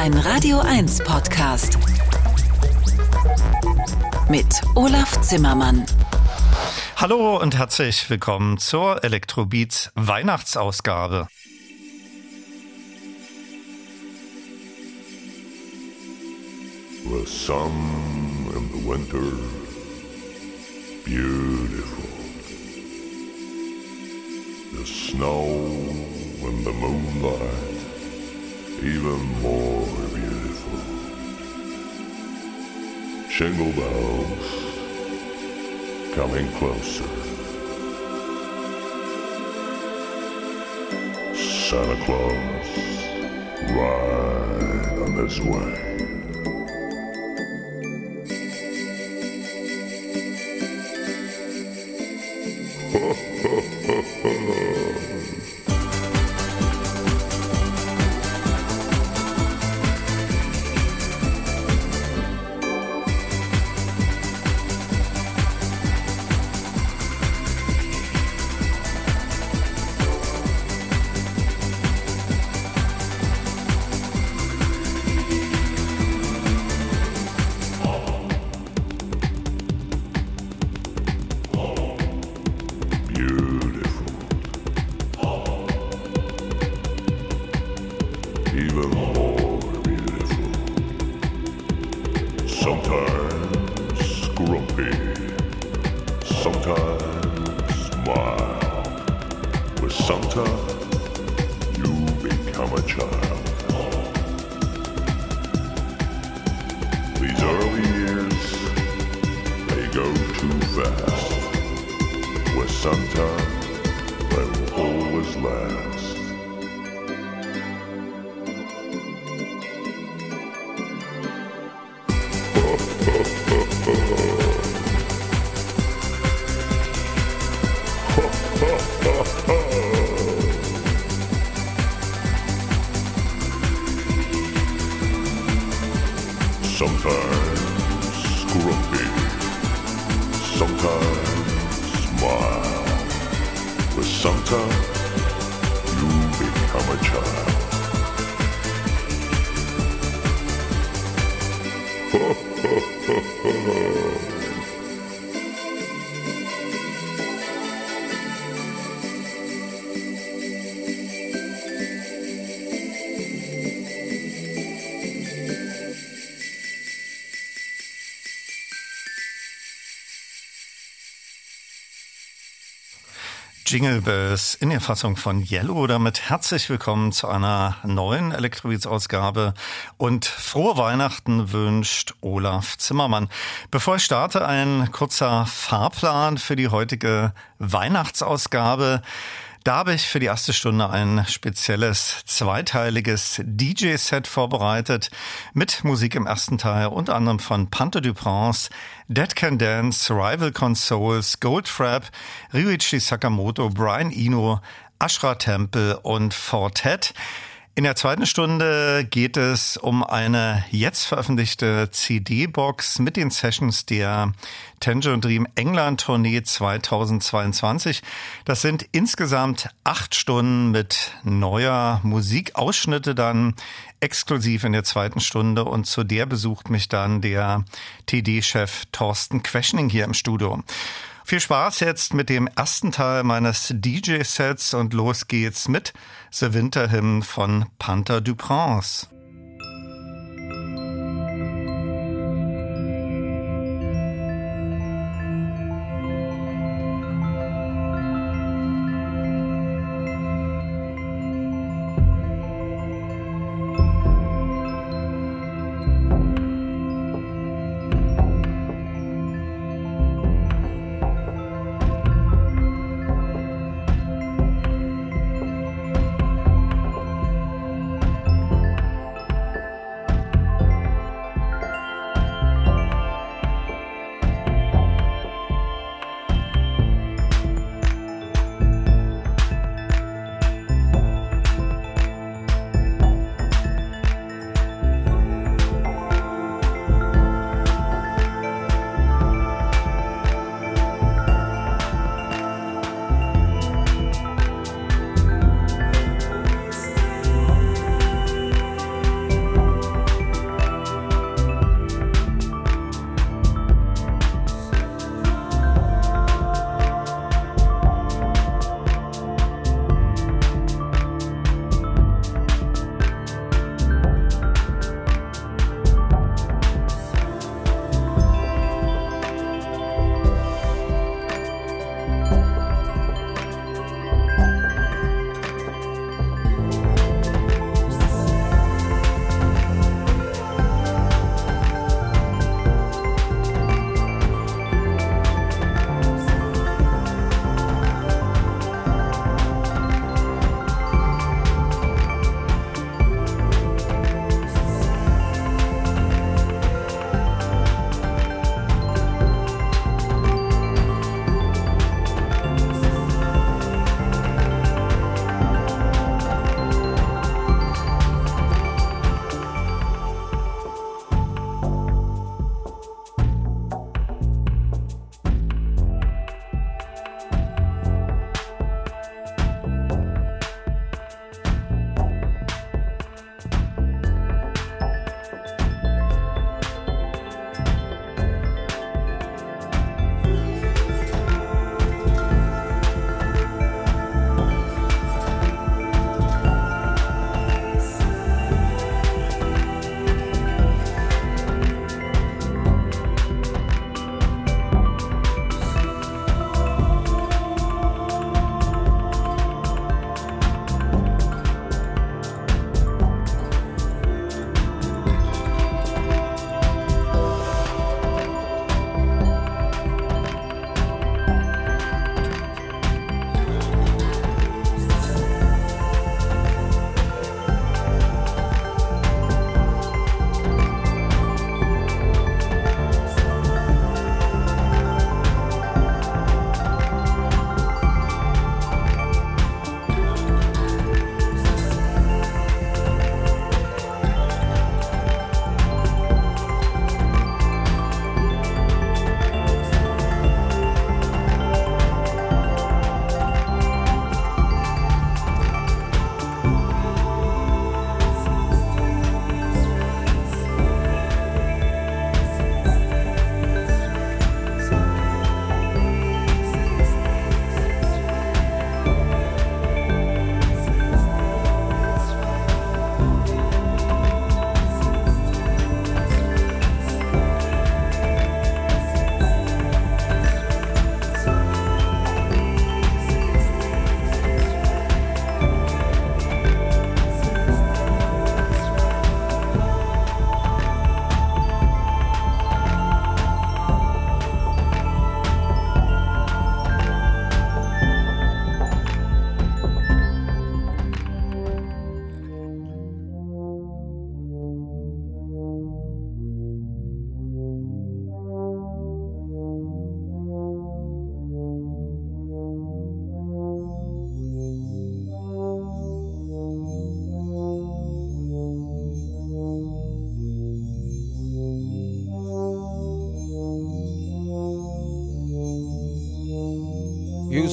Ein Radio 1 Podcast. Mit Olaf Zimmermann. Hallo und herzlich willkommen zur Elektrobeats Weihnachtsausgabe. The sun in the winter, beautiful. The snow in the moonlight, even more beautiful. Jingle bells coming closer. Santa Claus right on this way. beautiful. Jingle Bells in der Fassung von Yellow. Damit herzlich willkommen zu einer neuen Elektrobeats-Ausgabe und frohe Weihnachten wünscht Olaf Zimmermann. Bevor ich starte, ein kurzer Fahrplan für die heutige Weihnachtsausgabe. Da habe ich für die erste Stunde ein spezielles zweiteiliges DJ-Set vorbereitet mit Musik im ersten Teil unter anderem von Panther Dupraz, Dead Can Dance, Rival Consoles, Goldfrap, Ryuichi Sakamoto, Brian Eno, Ashra Temple und Fortet. In der zweiten Stunde geht es um eine jetzt veröffentlichte CD-Box mit den Sessions der Tangerine Dream England Tournee 2022. Das sind insgesamt acht Stunden mit neuer Musikausschnitte dann exklusiv in der zweiten Stunde und zu der besucht mich dann der TD-Chef Thorsten Questioning hier im Studio. Viel Spaß jetzt mit dem ersten Teil meines DJ-Sets und los geht's mit The Winter Hymn von Panther Dupraz.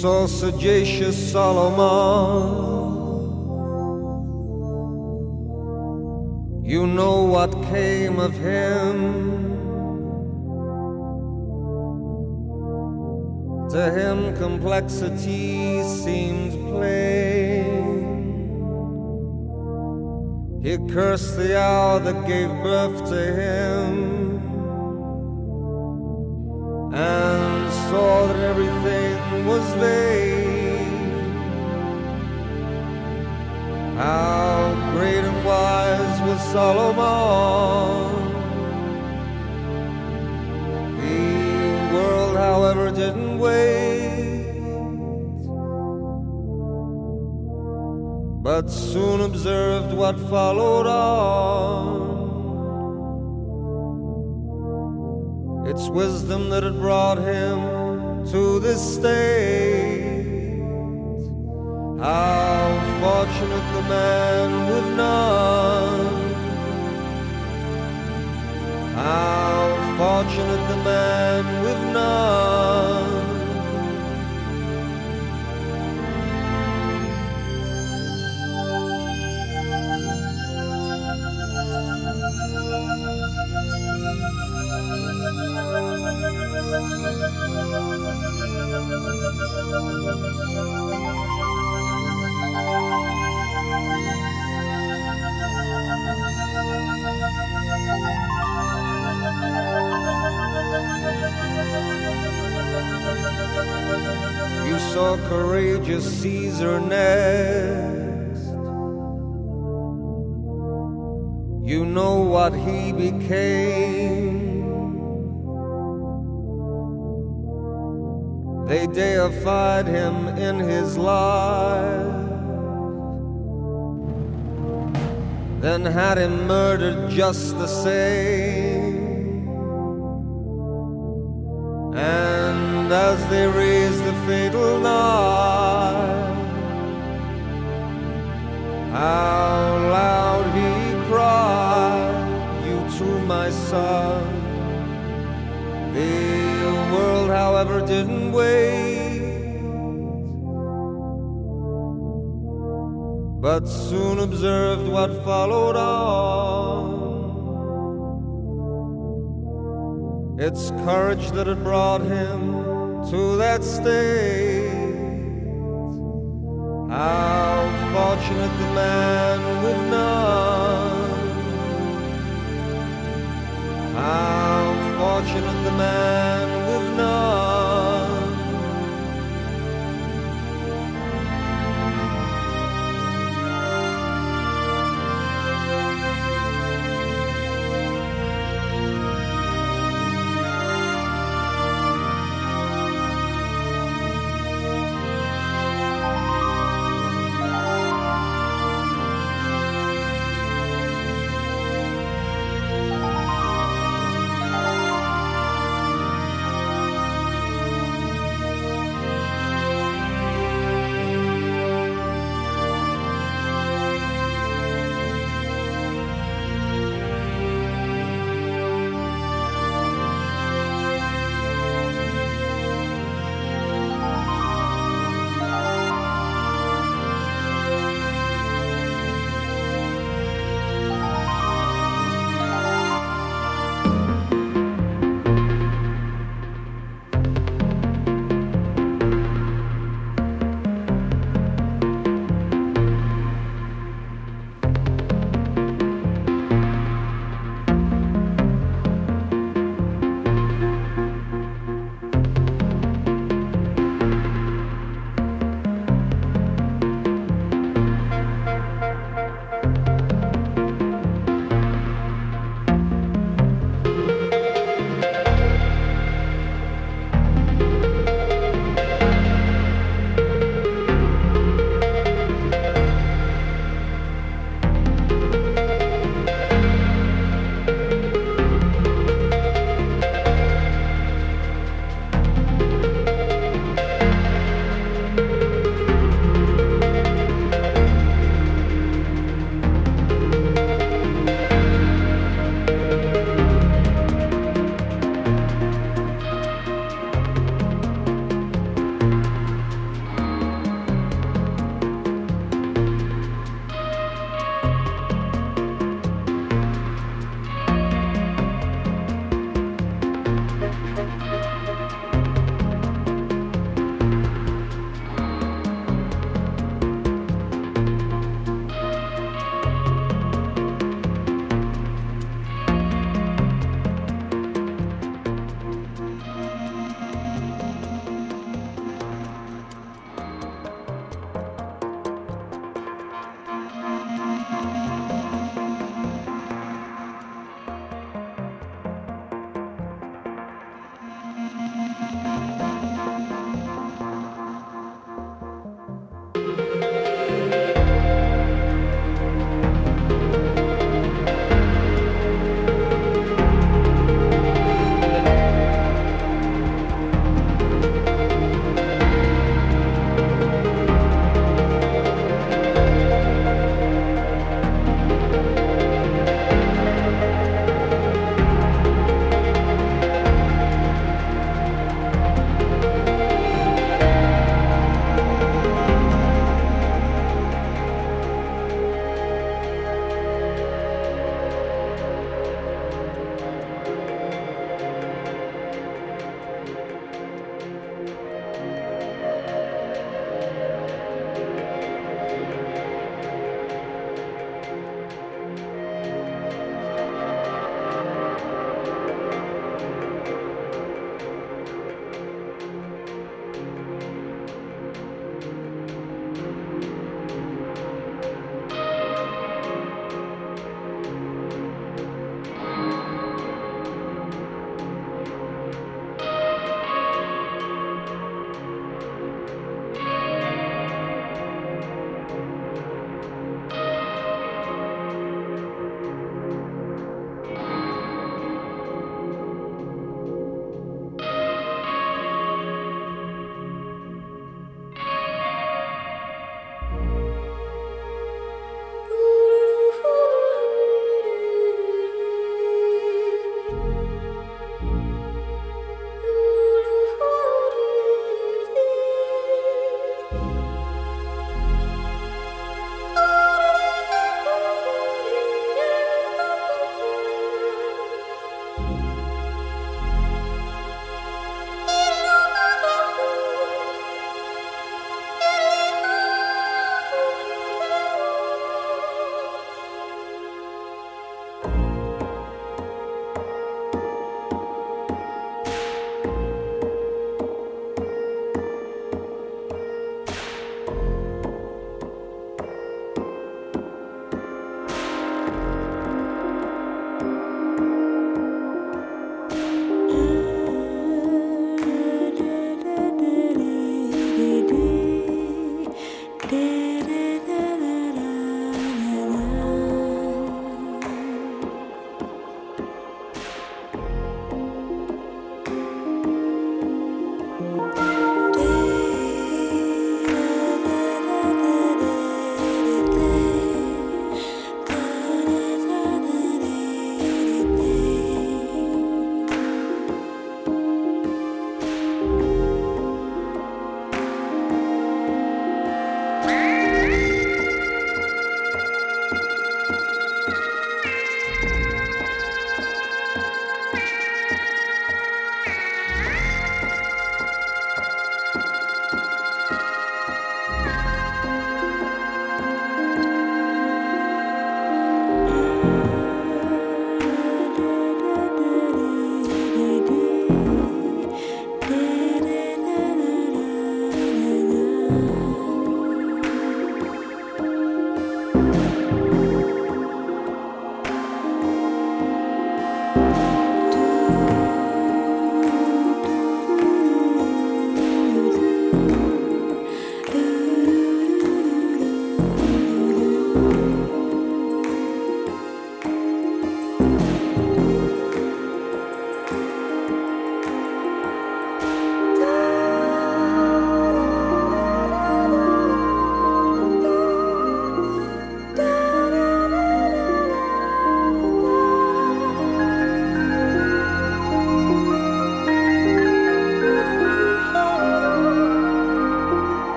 Saw sagacious Solomon. You know what came of him. To him, complexity seems plain. He cursed the hour that gave birth to him followed all You know what he became. They deified him in his life, then had him murdered just the same. And as they raised the fatal knife, how loud The world, however, didn't wait, but soon observed what followed on. It's courage that had brought him to that state. How fortunate the man with none. How fortunate the man with none.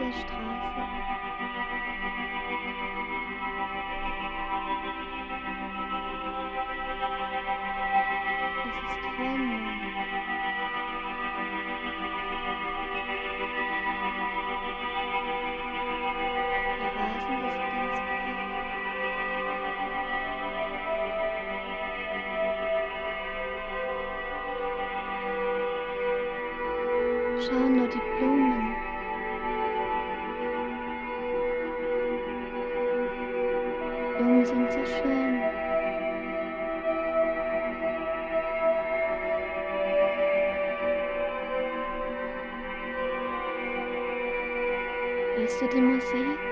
Am Hörst du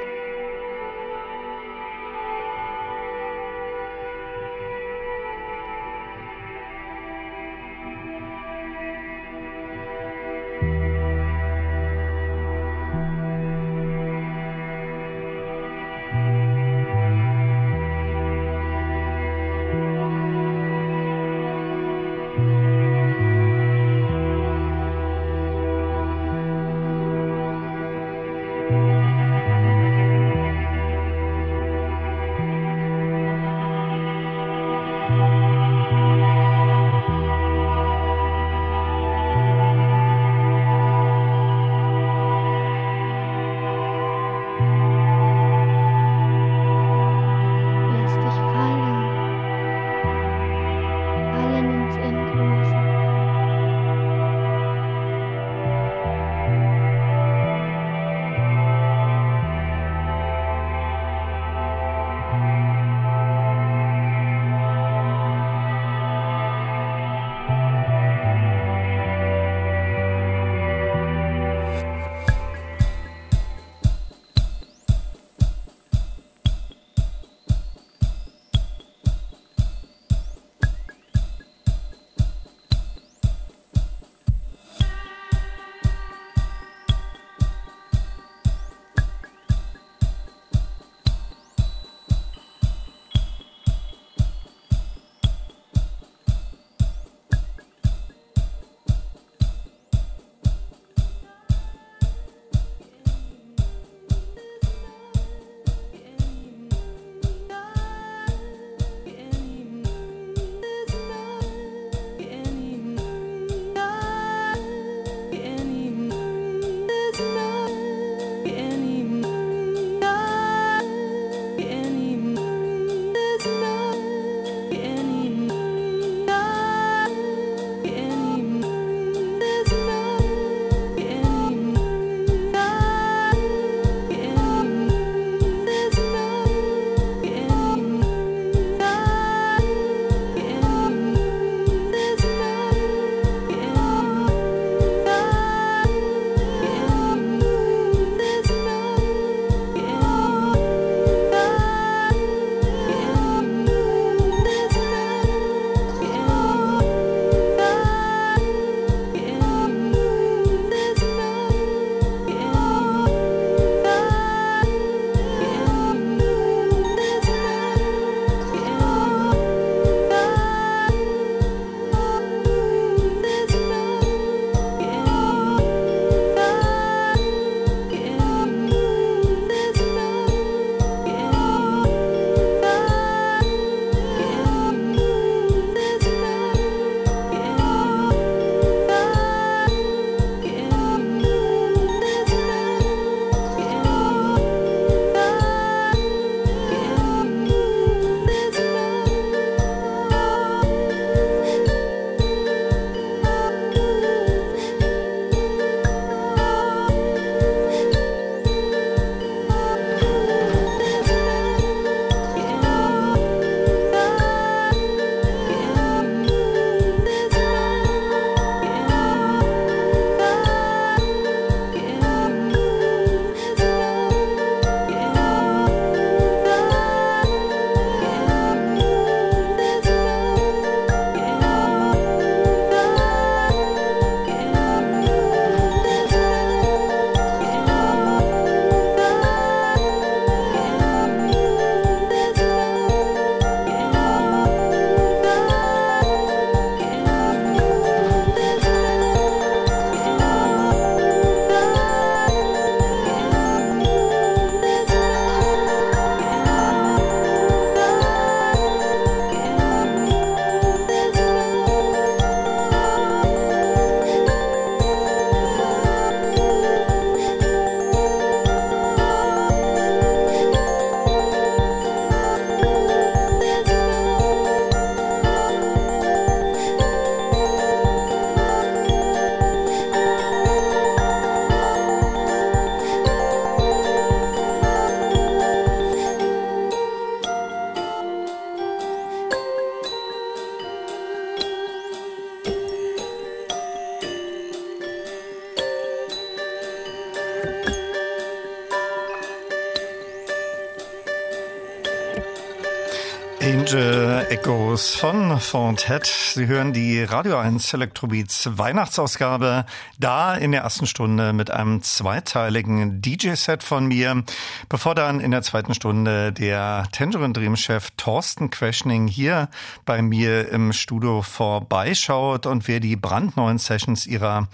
Fontet. Sie hören die Radio 1 Electrobeats Weihnachtsausgabe. Da in der ersten Stunde mit einem zweiteiligen DJ-Set von mir. Bevor dann in der zweiten Stunde der Tangerine Dream Chef Thorsten Questioning hier bei mir im Studio vorbeischaut und wir die brandneuen Sessions ihrer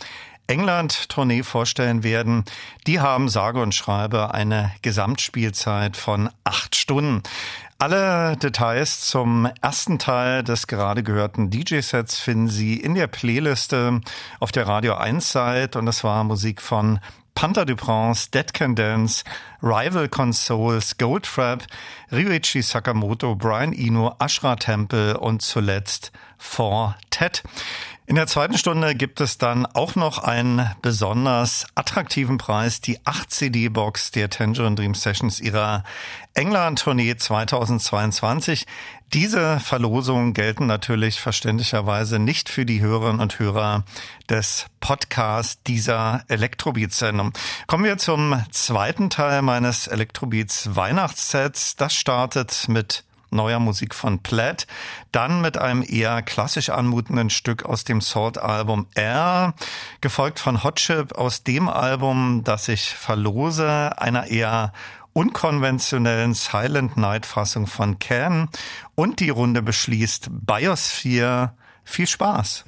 England-Tournee vorstellen werden. Die haben sage und schreibe eine Gesamtspielzeit von acht Stunden. Alle Details zum ersten Teil des gerade gehörten DJ-Sets finden Sie in der Playliste auf der Radio 1 Seite und das war Musik von Panther Duprance, Dead Can Dance, Rival Consoles, Goldfrap, Ryuichi Sakamoto, Brian Eno, Ashra Temple und zuletzt Four Ted. In der zweiten Stunde gibt es dann auch noch einen besonders attraktiven Preis, die 8 CD-Box der Tangerine Dream Sessions ihrer England-Tournee 2022. Diese Verlosungen gelten natürlich verständlicherweise nicht für die Hörerinnen und Hörer des Podcasts dieser Elektrobeats-Sendung. Kommen wir zum zweiten Teil meines Elektrobeats Weihnachtssets. Das startet mit neuer Musik von Plaid, dann mit einem eher klassisch anmutenden Stück aus dem Salt-Album R, gefolgt von Hot Chip aus dem Album, das ich verlose, einer eher unkonventionellen Silent Night Fassung von Can und die Runde beschließt Biosphere. Viel Spaß!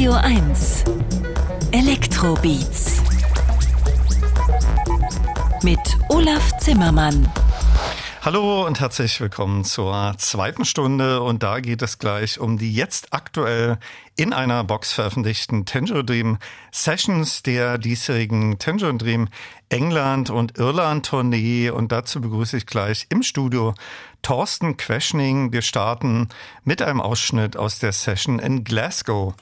Radio 1 Elektrobeats mit Olaf Zimmermann. Hallo und herzlich willkommen zur zweiten Stunde und da geht es gleich um die jetzt aktuell in einer Box veröffentlichten Tangerine Dream Sessions der diesjährigen Tangerine Dream England und Irland Tournee und dazu begrüße ich gleich im Studio Thorsten Queschning. Wir starten mit einem Ausschnitt aus der Session in Glasgow.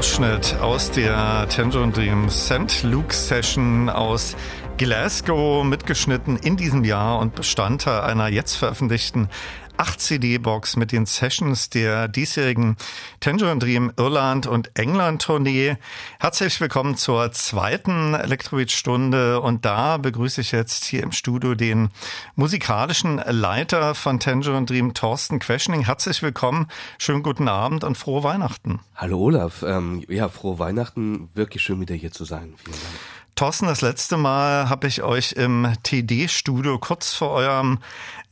Ausschnitt aus der Tangerine Dream St. Luke Session aus Glasgow mitgeschnitten in diesem Jahr und Bestandteil einer jetzt veröffentlichten 8-CD-Box mit den Sessions der diesjährigen Tangerine Dream Irland und England Tournee. Herzlich willkommen zur zweiten Elektrobeat-Stunde und da begrüße ich jetzt hier im Studio den musikalischen Leiter von Tangerine Dream, Thorsten Questioning. Herzlich willkommen, schönen guten Abend und frohe Weihnachten. Hallo Olaf, ähm, ja, frohe Weihnachten, wirklich schön wieder hier zu sein. Vielen Dank. Thorsten, das letzte Mal habe ich euch im TD-Studio kurz vor eurem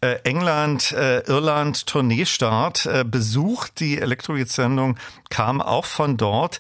äh, England-Irland-Tourneestart äh, besucht. Die Elektrobeat-Sendung kam auch von dort.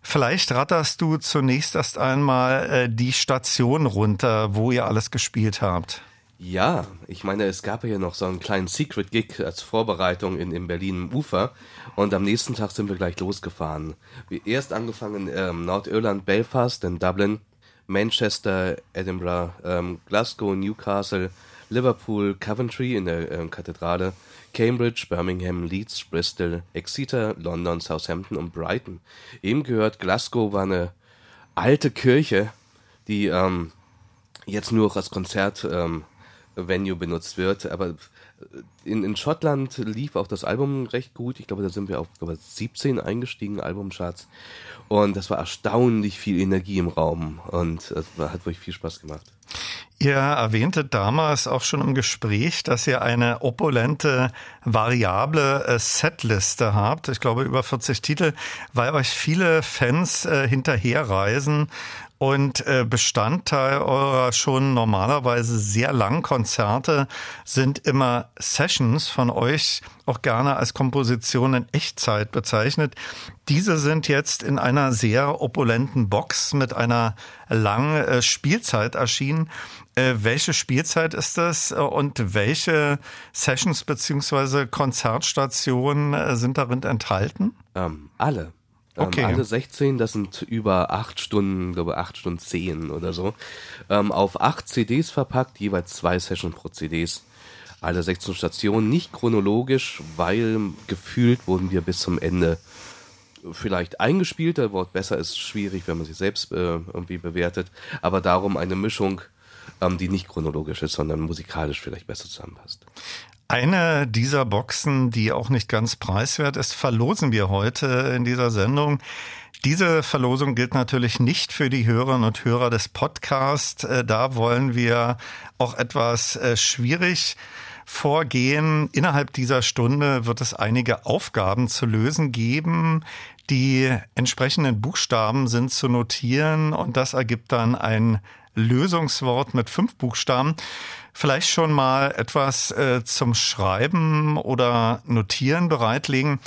Vielleicht ratterst du zunächst erst einmal äh, die Station runter, wo ihr alles gespielt habt. Ja, ich meine, es gab ja noch so einen kleinen Secret-Gig als Vorbereitung in, in Berlin im Ufer und am nächsten Tag sind wir gleich losgefahren. Wir erst angefangen ähm, Nordirland, Belfast, in Dublin, Manchester, Edinburgh, ähm, Glasgow, Newcastle, Liverpool, Coventry in der ähm, Kathedrale, Cambridge, Birmingham, Leeds, Bristol, Exeter, London, Southampton und Brighton. Eben gehört, Glasgow war eine alte Kirche, die ähm, jetzt nur noch als Konzertvenue ähm, benutzt wird, aber in, in Schottland lief auch das Album recht gut. Ich glaube, da sind wir auf glaube, 17 eingestiegen, Albumcharts. Und das war erstaunlich viel Energie im Raum und war- hat wirklich viel Spaß gemacht. Ihr erwähntet damals auch schon im Gespräch, dass ihr eine opulente, variable äh, Setliste habt. Ich glaube über 40 Titel, weil euch viele Fans äh, hinterherreisen. Und äh, Bestandteil eurer schon normalerweise sehr langen Konzerte sind immer Sessions von euch, auch gerne als Komposition in Echtzeit bezeichnet. Diese sind jetzt in einer sehr opulenten Box mit einer langen äh, Spielzeit erschienen. Äh, welche Spielzeit ist das und welche Sessions beziehungsweise Konzertstationen sind darin enthalten? Ähm, alle. Ähm, Okay. Alle 16, das sind über 8 Stunden, glaube 8 Stunden 10 oder so. Ähm, auf 8 CDs verpackt, jeweils zwei Sessions pro CDs. Alle 16 Stationen, nicht chronologisch, weil gefühlt wurden wir bis zum Ende vielleicht eingespielt. Das Wort besser ist schwierig, wenn man sich selbst äh, irgendwie bewertet. Aber darum eine Mischung, ähm, die nicht chronologisch ist, sondern musikalisch vielleicht besser zusammenpasst. Eine dieser Boxen, die auch nicht ganz preiswert ist, verlosen wir heute in dieser Sendung. Diese Verlosung gilt natürlich nicht für die Hörerinnen und Hörer des Podcasts. Äh, Da wollen wir auch etwas äh, schwierig vorgehen. Innerhalb dieser Stunde wird es einige Aufgaben zu lösen geben. Die entsprechenden Buchstaben sind zu notieren und das ergibt dann ein Lösungswort mit fünf Buchstaben. Vielleicht schon mal etwas äh, zum Schreiben oder Notieren bereitlegen.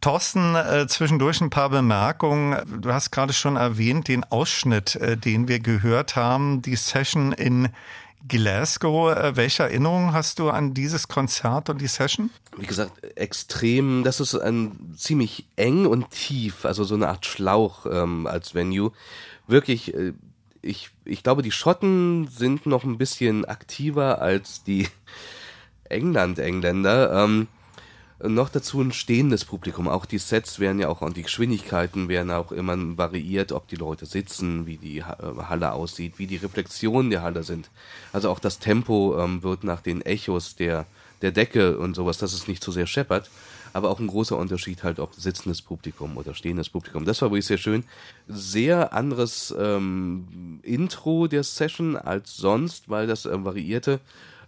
Thorsten, äh, zwischendurch ein paar Bemerkungen. Du hast gerade schon erwähnt, den Ausschnitt, äh, den wir gehört haben, die Session in Glasgow. Äh, welche Erinnerungen hast du an dieses Konzert und die Session? wie gesagt, extrem, das ist ein ziemlich eng und tief, also so eine Art Schlauch ähm, als Venue. Wirklich, äh, ich, ich glaube, die Schotten sind noch ein bisschen aktiver als die England-Engländer. Ähm, noch dazu ein stehendes Publikum. Auch die Sets werden ja auch, und die Geschwindigkeiten werden auch immer variiert, ob die Leute sitzen, wie die äh, Halle aussieht, wie die Reflexionen der Halle sind. Also auch das Tempo ähm, wird nach den Echos der, der Decke und sowas, dass es nicht zu sehr scheppert. Aber auch ein großer Unterschied halt, ob sitzendes Publikum oder stehendes Publikum. Das war wirklich sehr schön. Sehr anderes ähm, Intro der Session als sonst, weil das ähm, variierte.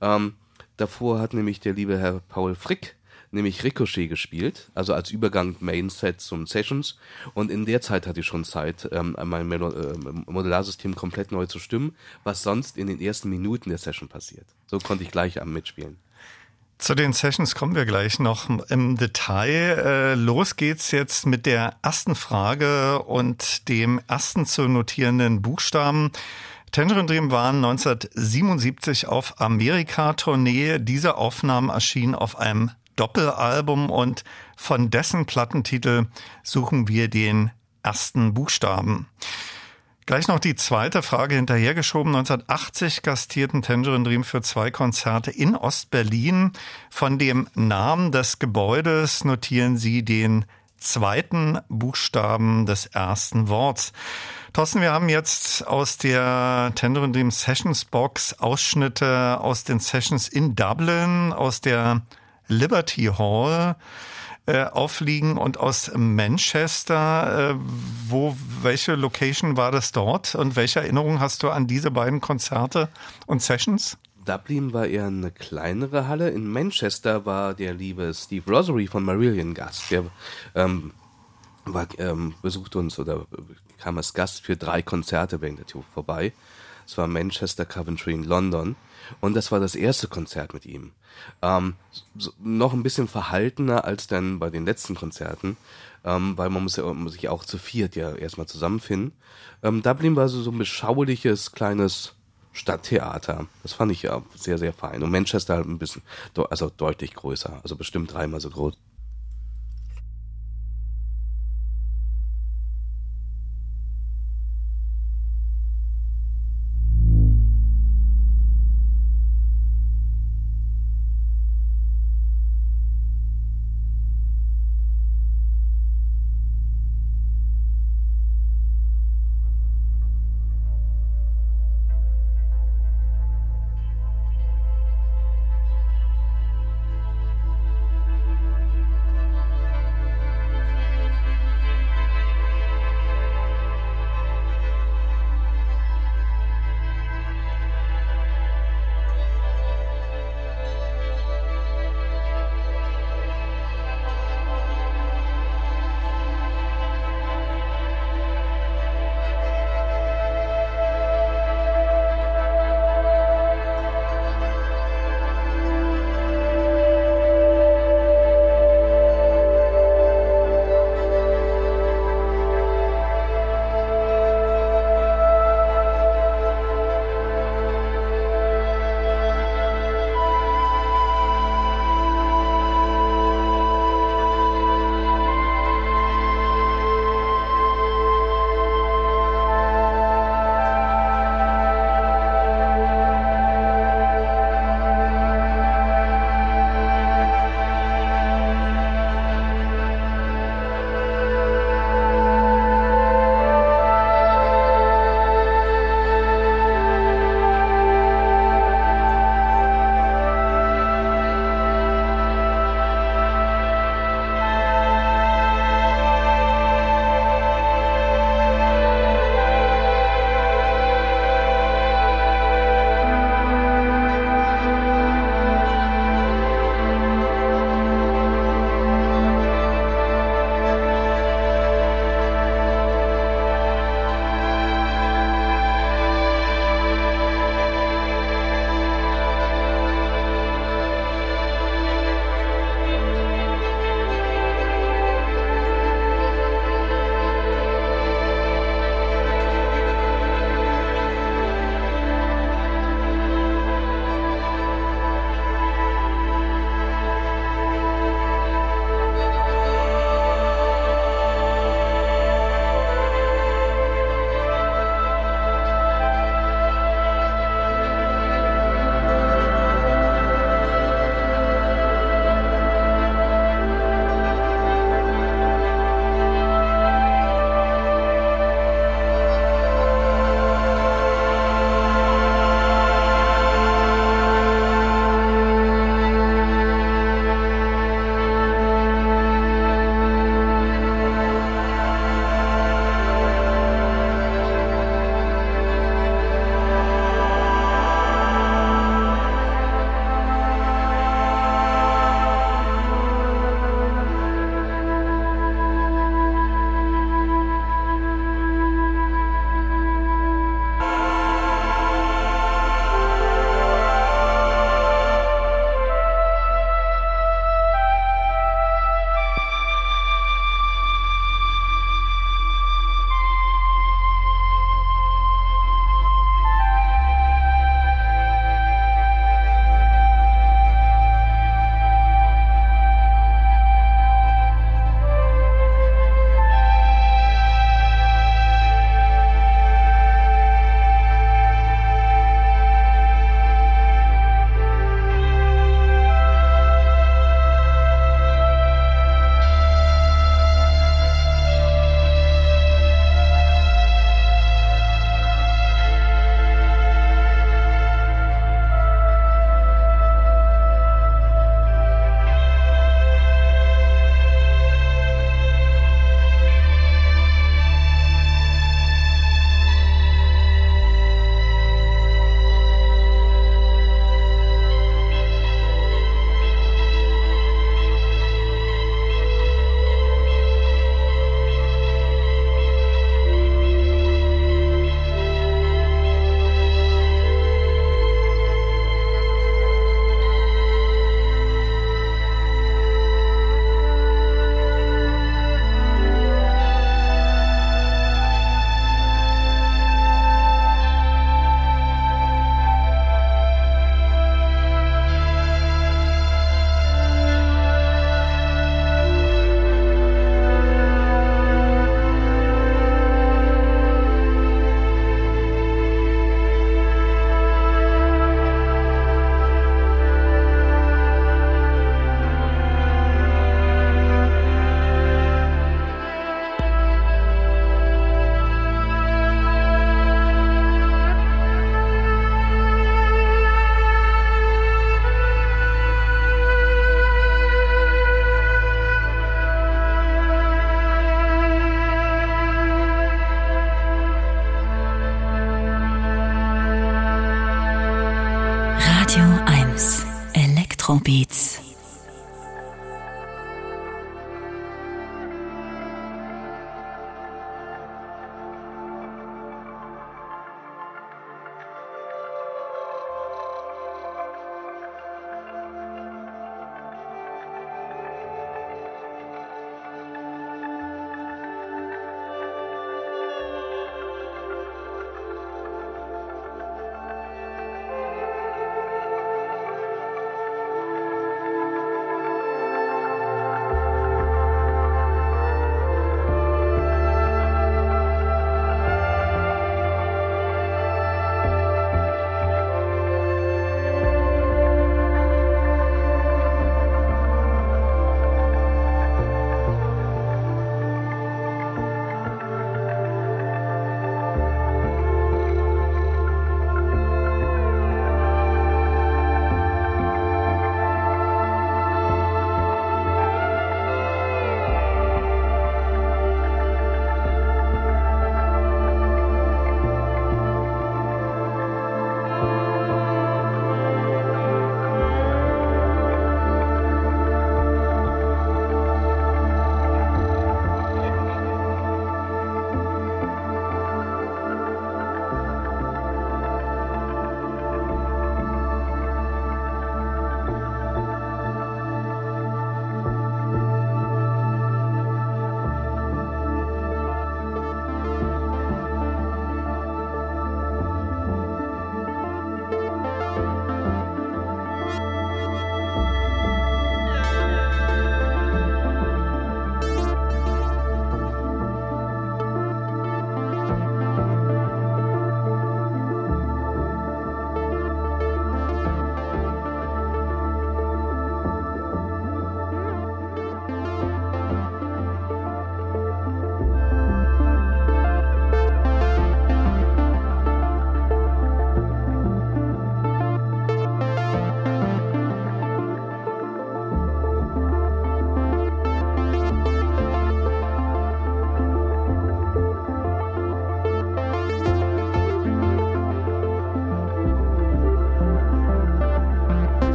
Ähm, davor hat nämlich der liebe Herr Paul Frick nämlich Ricochet gespielt, also als Übergang Mainset zum Sessions. Und in der Zeit hatte ich schon Zeit, ähm, mein Melo äh, Modularsystem komplett neu zu stimmen, was sonst in den ersten Minuten der Session passiert. So konnte ich gleich am Mitspielen. Zu den Sessions kommen wir gleich noch im Detail. Äh, los geht's jetzt mit der ersten Frage und dem ersten zu notierenden Buchstaben. Tangerine Dream waren 1977 auf Amerika-Tournee. Diese Aufnahmen erschienen auf einem Doppelalbum und von dessen Plattentitel suchen wir den ersten Buchstaben. Gleich noch die zweite Frage hinterhergeschoben. 1980 gastierten Tangerine Dream für zwei Konzerte in Ostberlin. Von dem Namen des Gebäudes notieren Sie den zweiten Buchstaben des ersten Worts. Thorsten, wir haben jetzt aus der Tender Dream Sessions Box Ausschnitte aus den Sessions in Dublin, aus der Liberty Hall äh, aufliegen und aus Manchester. Äh, wo, welche Location war das dort und welche Erinnerungen hast du an diese beiden Konzerte und Sessions? Dublin war eher eine kleinere Halle. In Manchester war der liebe Steve Rosary von Marillion Gast. Der ähm, war, ähm, besucht uns oder kam als Gast für drei Konzerte während der Tour vorbei. Es war Manchester, Coventry und London. Und das war das erste Konzert mit ihm. Ähm, so, noch ein bisschen verhaltener als dann bei den letzten Konzerten, ähm, weil man muss, ja, muss sich auch zu viert ja erstmal zusammenfinden. Ähm, Dublin war so, so ein beschauliches kleines Stadttheater. Das fand ich ja sehr, sehr fein. Und Manchester halt ein bisschen, also deutlich größer, also bestimmt dreimal so groß.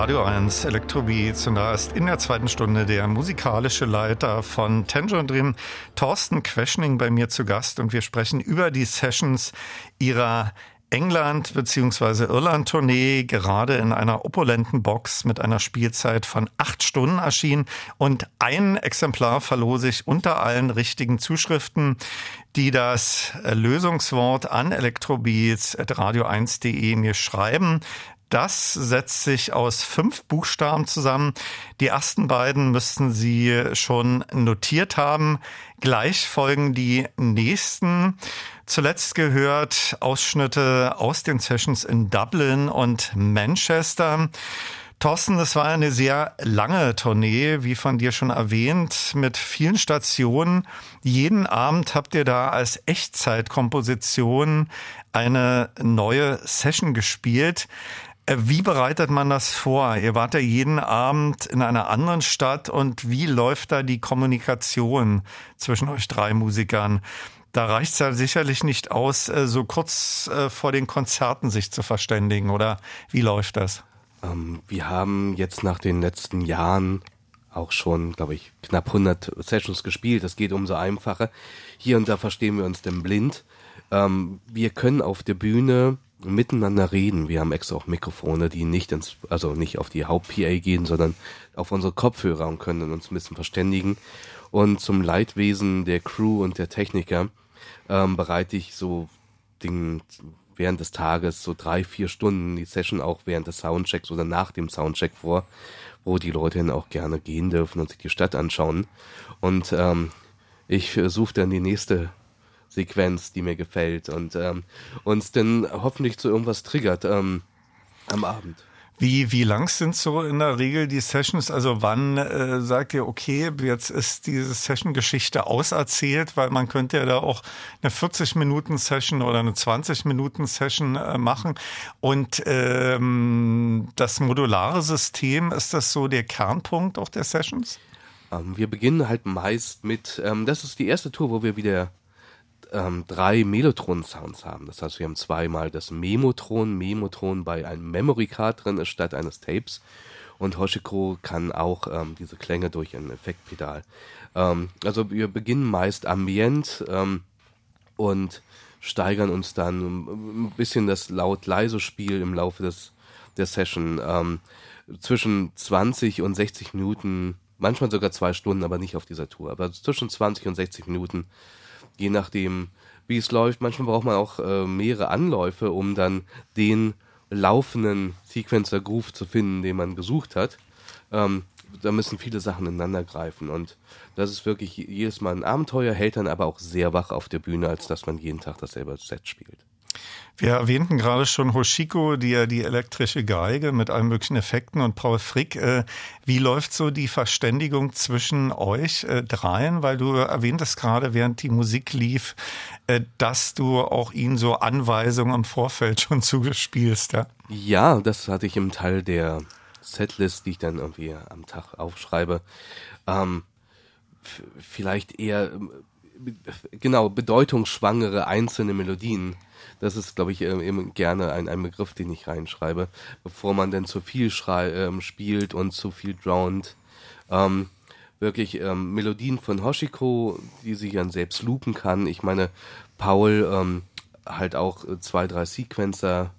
Radio 1 Elektrobeats und da ist in der zweiten Stunde der musikalische Leiter von Tangerine Dream, Thorsten Questioning, bei mir zu Gast und wir sprechen über die Sessions ihrer England- bzw. Irland-Tournee gerade in einer opulenten Box mit einer Spielzeit von acht Stunden erschien und ein Exemplar verlose ich unter allen richtigen Zuschriften, die das Lösungswort an elektrobeats.radio1.de mir schreiben. Das setzt sich aus fünf Buchstaben zusammen. Die ersten beiden müssten Sie schon notiert haben. Gleich folgen die nächsten. Zuletzt gehört Ausschnitte aus den Sessions in Dublin und Manchester. Thorsten, das war eine sehr lange Tournee, wie von dir schon erwähnt, mit vielen Stationen. Jeden Abend habt ihr da als Echtzeitkomposition eine neue Session gespielt. Äh, wie bereitet man das vor? Ihr wart ja jeden Abend in einer anderen Stadt und wie läuft da die Kommunikation zwischen euch drei Musikern? Da reicht es ja sicherlich nicht aus, äh, so kurz äh, vor den Konzerten sich zu verständigen, oder wie läuft das? Ähm, wir haben jetzt nach den letzten Jahren auch schon, glaube ich, knapp 100 Sessions gespielt. Das geht umso einfacher. Hier und da verstehen wir uns denn blind. Ähm, wir können auf der Bühne miteinander reden. Wir haben extra auch Mikrofone, die nicht ins, also nicht auf die Haupt-PA gehen, sondern auf unsere Kopfhörer und können uns ein bisschen verständigen. Und zum Leidwesen der Crew und der Techniker ähm, bereite ich so den, während des Tages so drei, vier Stunden die Session auch während des Soundchecks oder nach dem Soundcheck vor, wo die Leute dann auch gerne gehen dürfen und sich die Stadt anschauen. Und ähm, ich suche dann die nächste Sequenz, die mir gefällt und ähm, uns dann hoffentlich zu irgendwas triggert ähm, am Abend. Wie, wie lang sind so in der Regel die Sessions? Also wann äh, sagt ihr, okay, jetzt ist diese Session-Geschichte auserzählt, weil man könnte ja da auch eine 40-Minuten-Session oder eine 20-Minuten-Session äh, machen. Und ähm, das modulare System, ist das so der Kernpunkt auch der Sessions? Ähm, wir beginnen halt meist mit, ähm, das ist die erste Tour, wo wir wieder ähm, drei Melotron-Sounds haben. Das heißt, wir haben zweimal das Memotron, Memotron bei einem Memory-Card drin ist statt eines Tapes. Und Hoshiko kann auch ähm, diese Klänge durch ein Effektpedal. Ähm, also wir beginnen meist ambient ähm, und steigern uns dann ein bisschen das laut-leise-Spiel im Laufe des, der Session. Ähm, zwischen 20 und 60 Minuten, manchmal sogar zwei Stunden, aber nicht auf dieser Tour. Aber zwischen 20 und 60 Minuten je nachdem, wie es läuft. Manchmal braucht man auch äh, mehrere Anläufe, um dann den laufenden Sequencer Groove zu finden, den man gesucht hat. Ähm, da müssen viele Sachen ineinander greifen und das ist wirklich jedes Mal ein Abenteuer, hält dann aber auch sehr wach auf der Bühne, als dass man jeden Tag dasselbe Set spielt. Wir erwähnten gerade schon Hoshiko, die ja die elektrische Geige mit allen möglichen Effekten und Paul Frick. Äh, wie läuft so die Verständigung zwischen euch äh, dreien? Weil du erwähntest gerade, während die Musik lief, äh, dass du auch ihnen so Anweisungen im Vorfeld schon zugespielst. Ja, ja das hatte ich im Teil der Setlist, die ich dann irgendwie am Tag aufschreibe. Ähm, vielleicht eher genau bedeutungsschwangere einzelne Melodien das ist, glaube ich, eben gerne ein, ein Begriff, den ich reinschreibe, bevor man denn zu viel ähm, spielt und zu viel drownt. Ähm, wirklich ähm, Melodien von Hoshiko, die sich dann selbst loopen kann. Ich meine, Paul ähm, halt auch zwei, drei Sequencer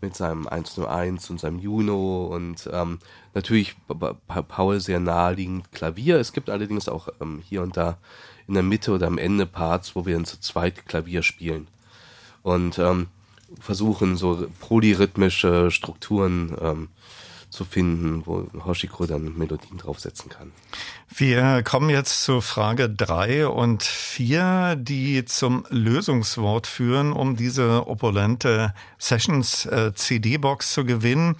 mit seinem 101 und seinem Juno und ähm, natürlich Paul sehr naheliegend Klavier. Es gibt allerdings auch ähm, hier und da in der Mitte oder am Ende Parts, wo wir dann zu zweit Klavier spielen und ähm, versuchen so polyrhythmische Strukturen ähm, zu finden, wo Hoshiko dann Melodien draufsetzen kann. Wir kommen jetzt zu Frage drei und vier, die zum Lösungswort führen, um diese opulente Sessions äh, CD-Box zu gewinnen.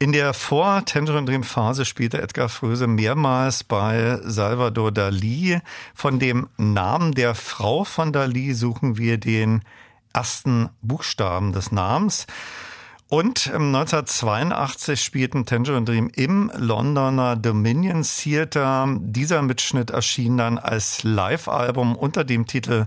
In der Vor-Tangerine Dream Phase spielte Edgar Fröse mehrmals bei Salvador Dali. Von dem Namen der Frau von Dali suchen wir den ersten Buchstaben des Namens. Und ähm, 1982 spielten Tangerine Dream im Londoner Dominion Theatre. Dieser Mitschnitt erschien dann als Live-Album unter dem Titel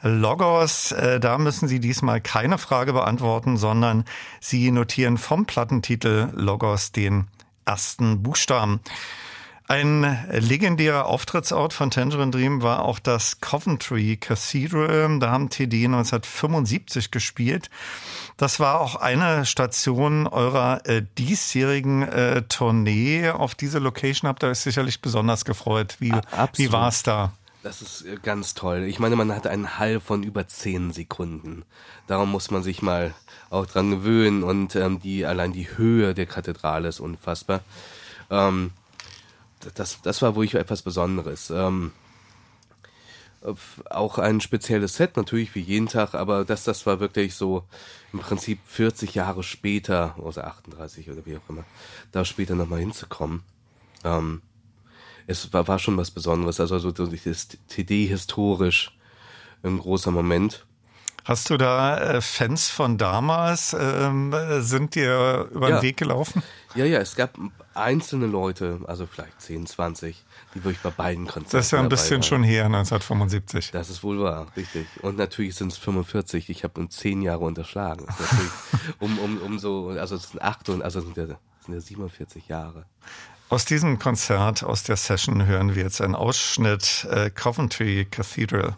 Logos. Äh, Da müssen Sie diesmal keine Frage beantworten, sondern Sie notieren vom Plattentitel Logos den ersten Buchstaben. Ein legendärer Auftrittsort von Tangerine Dream war auch das Coventry Cathedral. Da haben TD 1975 gespielt. Das war auch eine Station eurer äh, diesjährigen äh, Tournee. Auf diese Location habt ihr euch sicherlich besonders gefreut. Wie, wie war es da? Das ist äh, ganz toll. Ich meine, man hat einen Hall von über 10 Sekunden. Darum muss man sich mal auch dran gewöhnen und ähm, die allein die Höhe der Kathedrale ist unfassbar. Ähm, das, das war wirklich etwas Besonderes. Ähm, auch ein spezielles Set, natürlich wie jeden Tag, aber das, das war wirklich so im Prinzip 40 Jahre später, oder 38 oder wie auch immer, da später nochmal hinzukommen. Ähm, es war, war schon was Besonderes, also so das TD historisch ein großer Moment. Hast du da äh, Fans von damals? Ähm, äh, sind dir über den Ja. Weg gelaufen? Ja, ja, es gab einzelne Leute, also vielleicht 10, 20, die wirklich bei beiden Konzerten Das ist ja ein bisschen waren. schon her, 1975. Das ist wohl wahr, richtig. Und natürlich sind es 45. Ich habe um 10 Jahre unterschlagen. Um, um, um so, also es sind 8 und also sind ja, es sind ja 47 Jahre. Aus diesem Konzert, aus der Session hören wir jetzt einen Ausschnitt äh, Coventry Cathedral.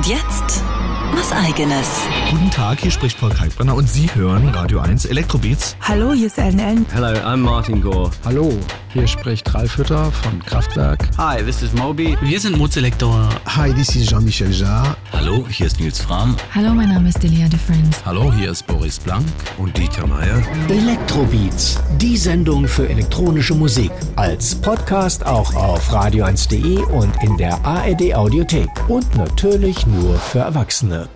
Und jetzt was eigenes. Guten Tag, hier spricht Paul Kalkbrenner und Sie hören Radio 1 Elektrobeats. Hallo, hier ist Ellen Ellen. Hello, I'm Martin Gore. Hallo, hier spricht Ralf Hütter von Kraftwerk. Hi, this is Moby. Wir sind Mozelektor. Hi, this is Jean-Michel Jarre. Hallo, hier ist Nils Fram. Hallo, mein Name ist Delia de Friends. Hallo, hier ist Boris Blank und Dieter Meier. Elektrobeats, die Sendung für elektronische Musik. Als Podcast auch auf radio1.de und in der ARD Audiothek. Und natürlich nur für Erwachsene.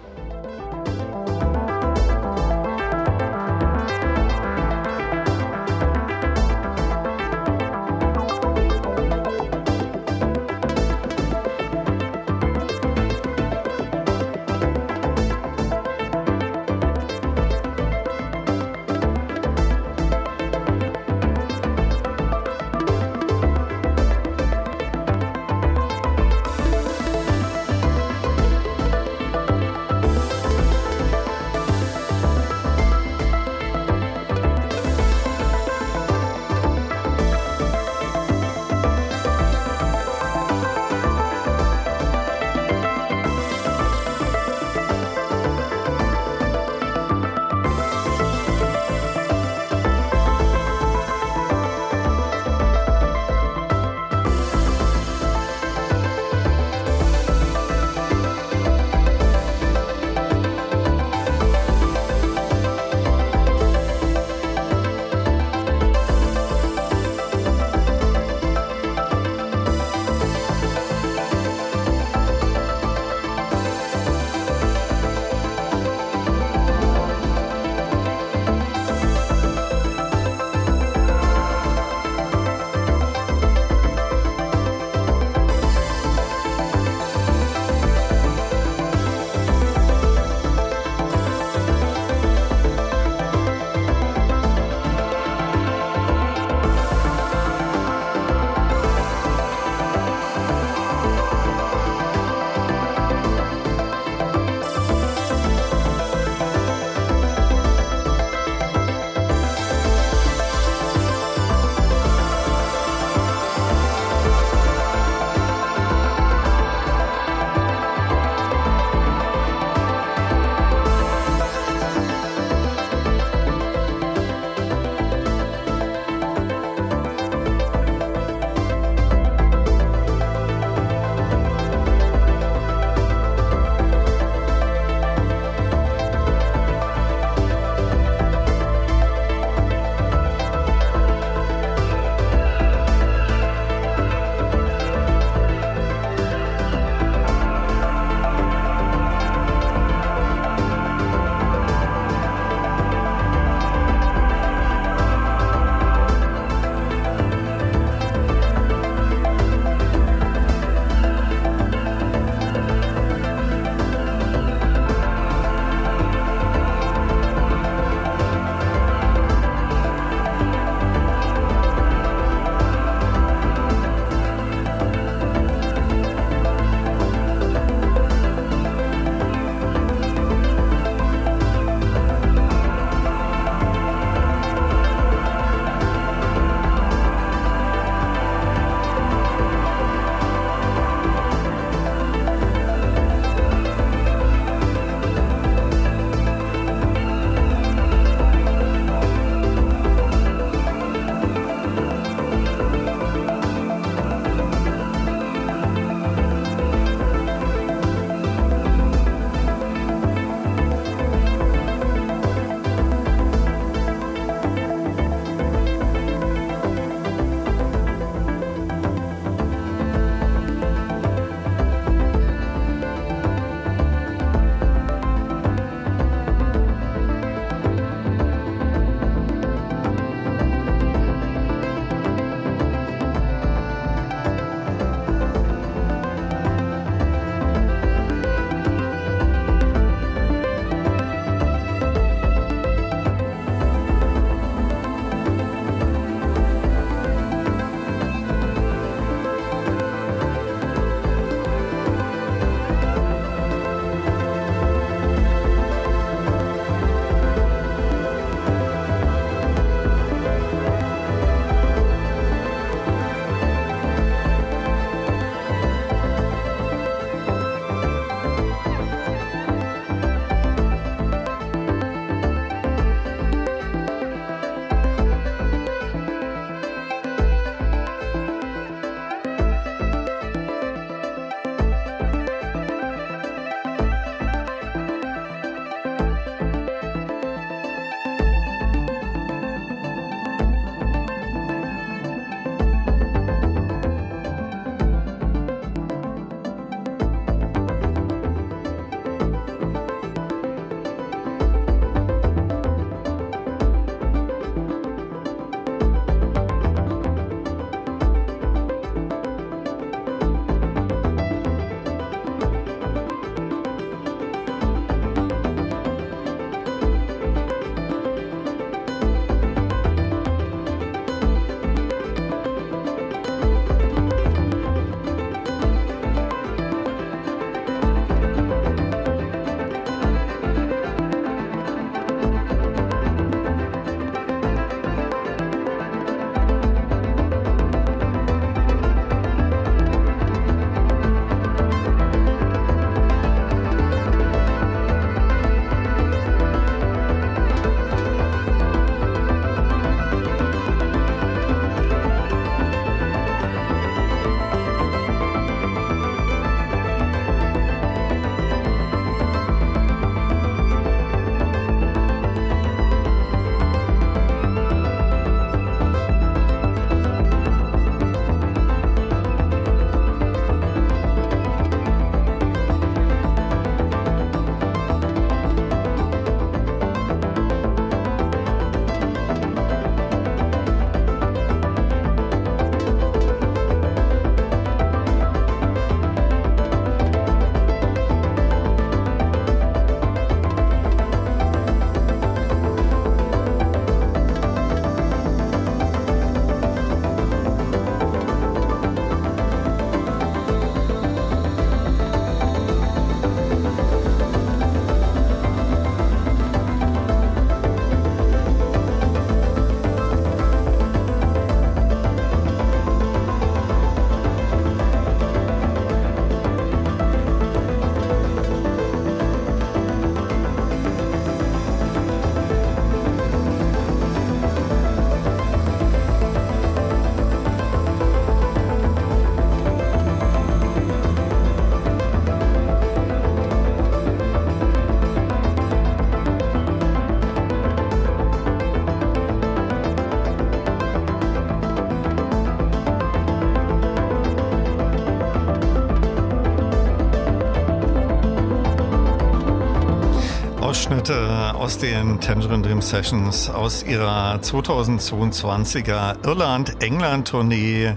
Aus den Tangerine Dream Sessions aus ihrer 2022er Irland-England-Tournee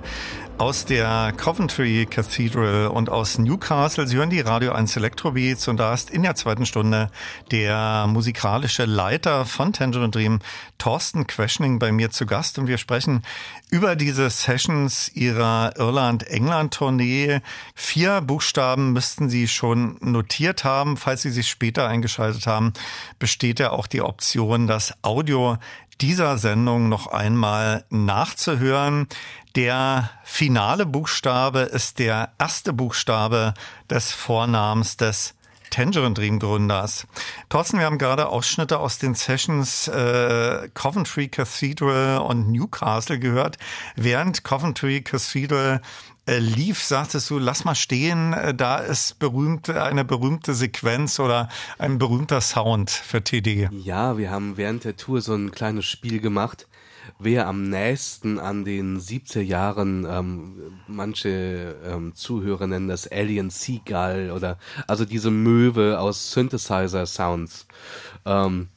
aus der Coventry Cathedral und aus Newcastle. Sie hören die Radio 1 Electrobeats und da ist in der zweiten Stunde der musikalische Leiter von Tangerine Dream, Thorsten Questioning, bei mir zu Gast und wir sprechen über diese Sessions ihrer Irland-England-Tournee. Vier Buchstaben müssten Sie schon notiert haben. Falls Sie sich später eingeschaltet haben, besteht ja auch die Option, das Audio dieser Sendung noch einmal nachzuhören. Der finale Buchstabe ist der erste Buchstabe des Vornamens des Tangerine Dream Gründers. Thorsten, wir haben gerade Ausschnitte aus den Sessions äh, Coventry Cathedral und Newcastle gehört. Während Coventry Cathedral lief, sagtest du, lass mal stehen, äh, da ist berühmt, eine berühmte Sequenz oder ein berühmter Sound für TD. Ja, wir haben während der Tour so ein kleines Spiel gemacht wer am nächsten an den 70er Jahren, ähm, manche ähm, Zuhörer nennen das Alien Seagull oder also diese Möwe aus Synthesizer-Sounds. Ähm,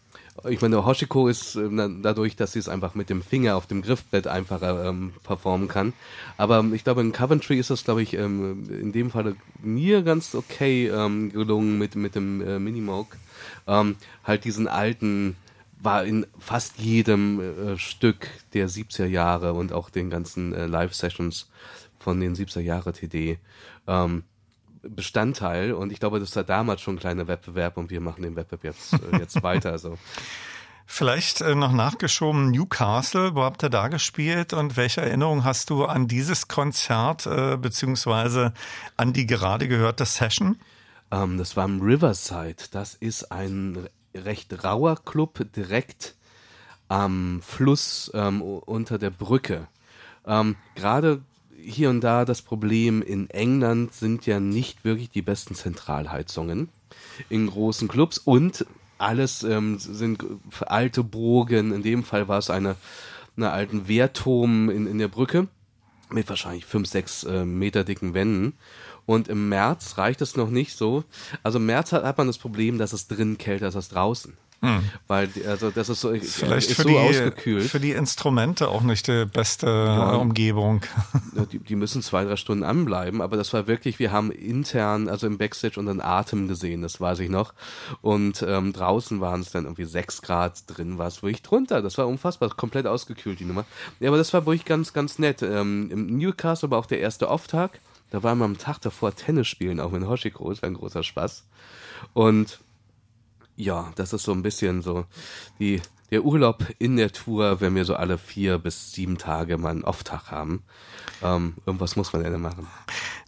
ich meine, Hoshiko ist äh, dadurch, dass sie es einfach mit dem Finger auf dem Griffbrett einfacher ähm, performen kann. Aber ich glaube, in Coventry ist das, glaube ich, ähm, in dem Fall mir ganz okay ähm, gelungen mit, mit dem äh, Minimoog. Ähm, halt diesen alten war in fast jedem äh, Stück der 70er Jahre und auch den ganzen äh, Live-Sessions von den 70er Jahre TD ähm, Bestandteil und ich glaube, das war damals schon ein kleiner Wettbewerb und wir machen den Wettbewerb jetzt, äh, jetzt weiter. Also. Vielleicht äh, noch nachgeschoben, Newcastle, wo habt ihr da gespielt und welche Erinnerung hast du an dieses Konzert äh, beziehungsweise an die gerade gehörte Session? Ähm, das war im Riverside. Das ist ein recht rauer Club direkt am Fluss ähm, unter der Brücke. Ähm, Gerade hier und da das Problem in England sind ja nicht wirklich die besten Zentralheizungen in großen Clubs und alles ähm, sind alte Burgen. In dem Fall war es eine, eine alten Wehrturm in, in der Brücke mit wahrscheinlich fünf, sechs äh, Meter dicken Wänden. Und im März reicht es noch nicht so. Also im März hat, hat man das Problem, dass es drin kälter ist als draußen. Hm. Weil also das ist so, Vielleicht ist für, so die, ausgekühlt. für die Instrumente auch nicht die beste ja. Umgebung. Die, die, müssen zwei, drei Stunden anbleiben, aber das war wirklich, wir haben intern, also im Backstage unseren Atem gesehen, das weiß ich noch. Und ähm, draußen waren es dann irgendwie sechs Grad, drin war es wirklich drunter. Das war unfassbar, komplett ausgekühlt, die Nummer. Ja, aber das war wirklich ganz, ganz nett. Ähm, Im Newcastle war auch der erste Off-Tag. Da waren wir am Tag davor Tennis spielen, auch mit Hoshiko. Das war ein großer Spaß. Und ja, das ist so ein bisschen so die, der Urlaub in der Tour, wenn wir so alle vier bis sieben Tage mal einen Off-Tag haben. Ähm, irgendwas muss man ja machen.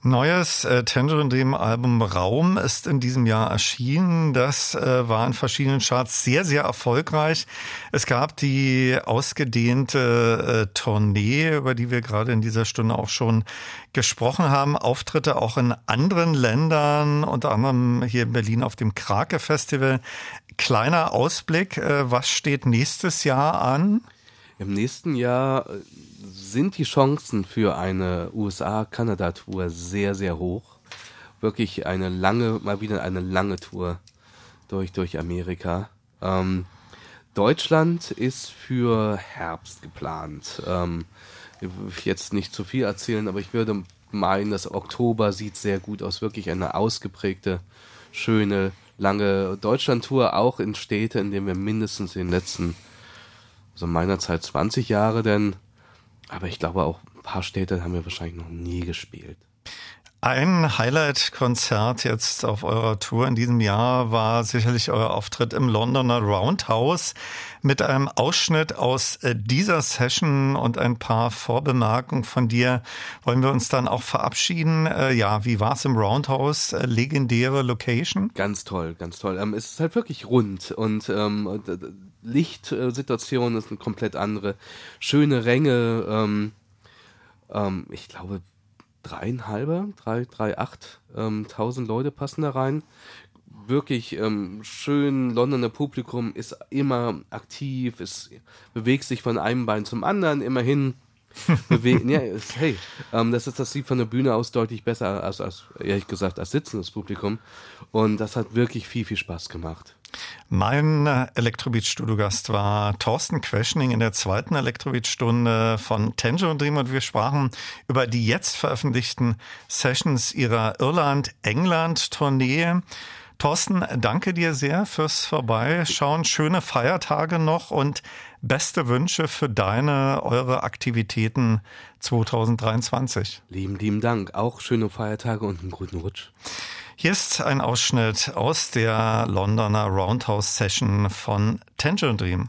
Neues äh, Tangerine Dream Album Raum ist in diesem Jahr erschienen. Das äh, war in verschiedenen Charts sehr, sehr erfolgreich. Es gab die ausgedehnte äh, Tournee, über die wir gerade in dieser Stunde auch schon gesprochen haben. Auftritte auch in anderen Ländern, unter anderem hier in Berlin auf dem Krake Festival. Kleiner Ausblick, äh, was steht nächstes Jahr an? Im nächsten Jahr äh, sind die Chancen für eine USA-Kanada-Tour sehr, sehr hoch. Wirklich eine lange, mal wieder eine lange Tour durch, durch Amerika. Ähm, Deutschland ist für Herbst geplant. Ähm, jetzt nicht zu viel erzählen, aber ich würde meinen, dass Oktober sieht sehr gut aus. Wirklich eine ausgeprägte, schöne, lange Deutschland-Tour, auch in Städte, in denen wir mindestens in den letzten, also meiner Zeit 20 Jahre denn aber ich glaube auch ein paar Städte haben wir wahrscheinlich noch nie gespielt. Ein Highlight-Konzert jetzt auf eurer Tour in diesem Jahr war sicherlich euer Auftritt im Londoner Roundhouse. Mit einem Ausschnitt aus äh, dieser Session und ein paar Vorbemerkungen von dir wollen wir uns dann auch verabschieden. Äh, ja, wie war es im Roundhouse? Äh, legendäre Location? Ganz toll, ganz toll. Ähm, es ist halt wirklich rund und ähm, Lichtsituation ist eine komplett andere. Schöne Ränge. Ähm, ähm, ich glaube, dreieinhalber, drei, drei, acht ähm, tausend Leute passen da rein. Wirklich ähm, schön, Londoner Publikum ist immer aktiv, es bewegt sich von einem Bein zum anderen, immerhin bewegen. ja, hey, ähm, das ist das sieht von der Bühne aus deutlich besser als, als ehrlich gesagt als sitzendes Publikum und das hat wirklich viel viel Spaß gemacht. Mein äh, Elektrobeat-Studiogast war Thorsten Queschening in der zweiten Elektrobeat-Stunde von Tango und Dream und wir sprachen über die jetzt veröffentlichten Sessions ihrer Irland-England-Tournee. Thorsten, danke dir sehr fürs Vorbeischauen. Schöne Feiertage noch und beste Wünsche für deine, eure Aktivitäten 2023. Lieben, lieben Dank. Auch schöne Feiertage und einen guten Rutsch. Hier ist ein Ausschnitt aus der Londoner Roundhouse Session von Tangerine Dream.